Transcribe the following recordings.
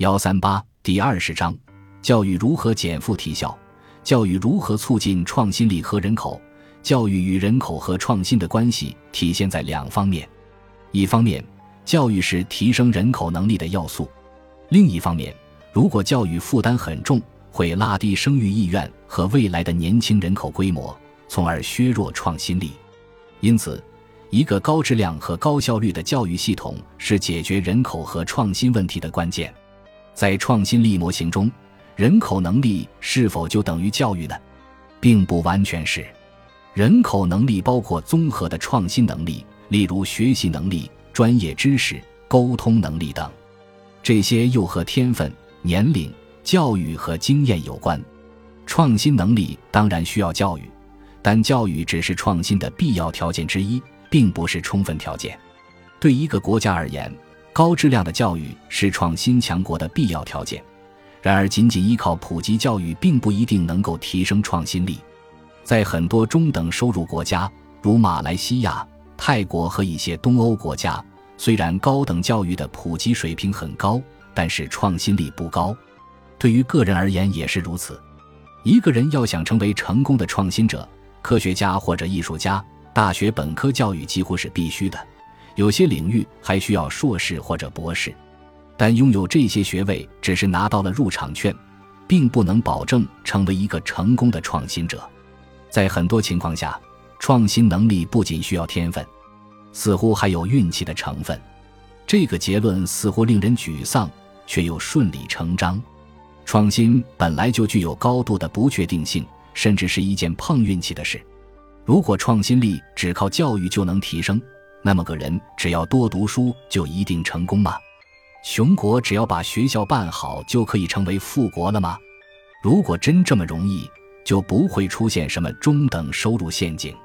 幺三八第二十章：教育如何减负提效？教育如何促进创新力和人口？教育与人口和创新的关系体现在两方面：一方面，教育是提升人口能力的要素；另一方面，如果教育负担很重，会拉低生育意愿和未来的年轻人口规模，从而削弱创新力。因此，一个高质量和高效率的教育系统是解决人口和创新问题的关键。在创新力模型中，人口能力是否就等于教育呢？并不完全是。人口能力包括综合的创新能力，例如学习能力、专业知识、沟通能力等。这些又和天分、年龄。教育和经验有关，创新能力当然需要教育，但教育只是创新的必要条件之一，并不是充分条件。对一个国家而言，高质量的教育是创新强国的必要条件。然而，仅仅依靠普及教育并不一定能够提升创新力。在很多中等收入国家，如马来西亚、泰国和一些东欧国家，虽然高等教育的普及水平很高，但是创新力不高。对于个人而言也是如此。一个人要想成为成功的创新者、科学家或者艺术家，大学本科教育几乎是必须的，有些领域还需要硕士或者博士。但拥有这些学位只是拿到了入场券，并不能保证成为一个成功的创新者。在很多情况下，创新能力不仅需要天分，似乎还有运气的成分。这个结论似乎令人沮丧，却又顺理成章。创新本来就具有高度的不确定性，甚至是一件碰运气的事。如果创新力只靠教育就能提升，那么个人只要多读书就一定成功吗？穷国只要把学校办好就可以成为富国了吗？如果真这么容易，就不会出现什么中等收入陷阱。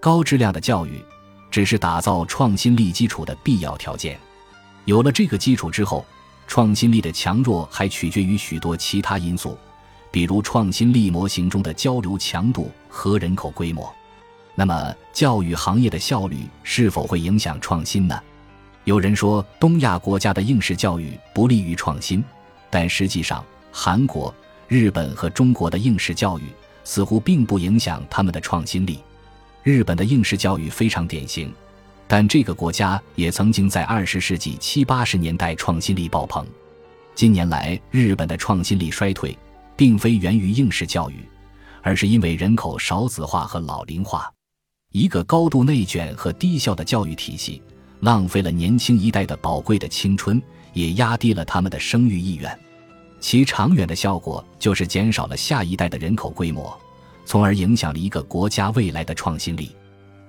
高质量的教育只是打造创新力基础的必要条件。有了这个基础之后。创新力的强弱还取决于许多其他因素，比如创新力模型中的交流强度和人口规模。那么，教育行业的效率是否会影响创新呢？有人说，东亚国家的应试教育不利于创新，但实际上，韩国、日本和中国的应试教育似乎并不影响他们的创新力。日本的应试教育非常典型。但这个国家也曾经在二十世纪七八十年代创新力爆棚。近年来，日本的创新力衰退，并非源于应试教育，而是因为人口少子化和老龄化。一个高度内卷和低效的教育体系，浪费了年轻一代的宝贵的青春，也压低了他们的生育意愿。其长远的效果就是减少了下一代的人口规模，从而影响了一个国家未来的创新力。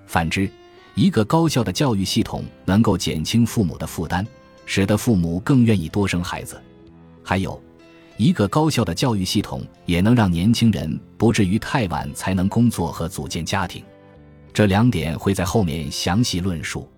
反之，一个高效的教育系统能够减轻父母的负担，使得父母更愿意多生孩子。还有，一个高效的教育系统也能让年轻人不至于太晚才能工作和组建家庭。这两点会在后面详细论述。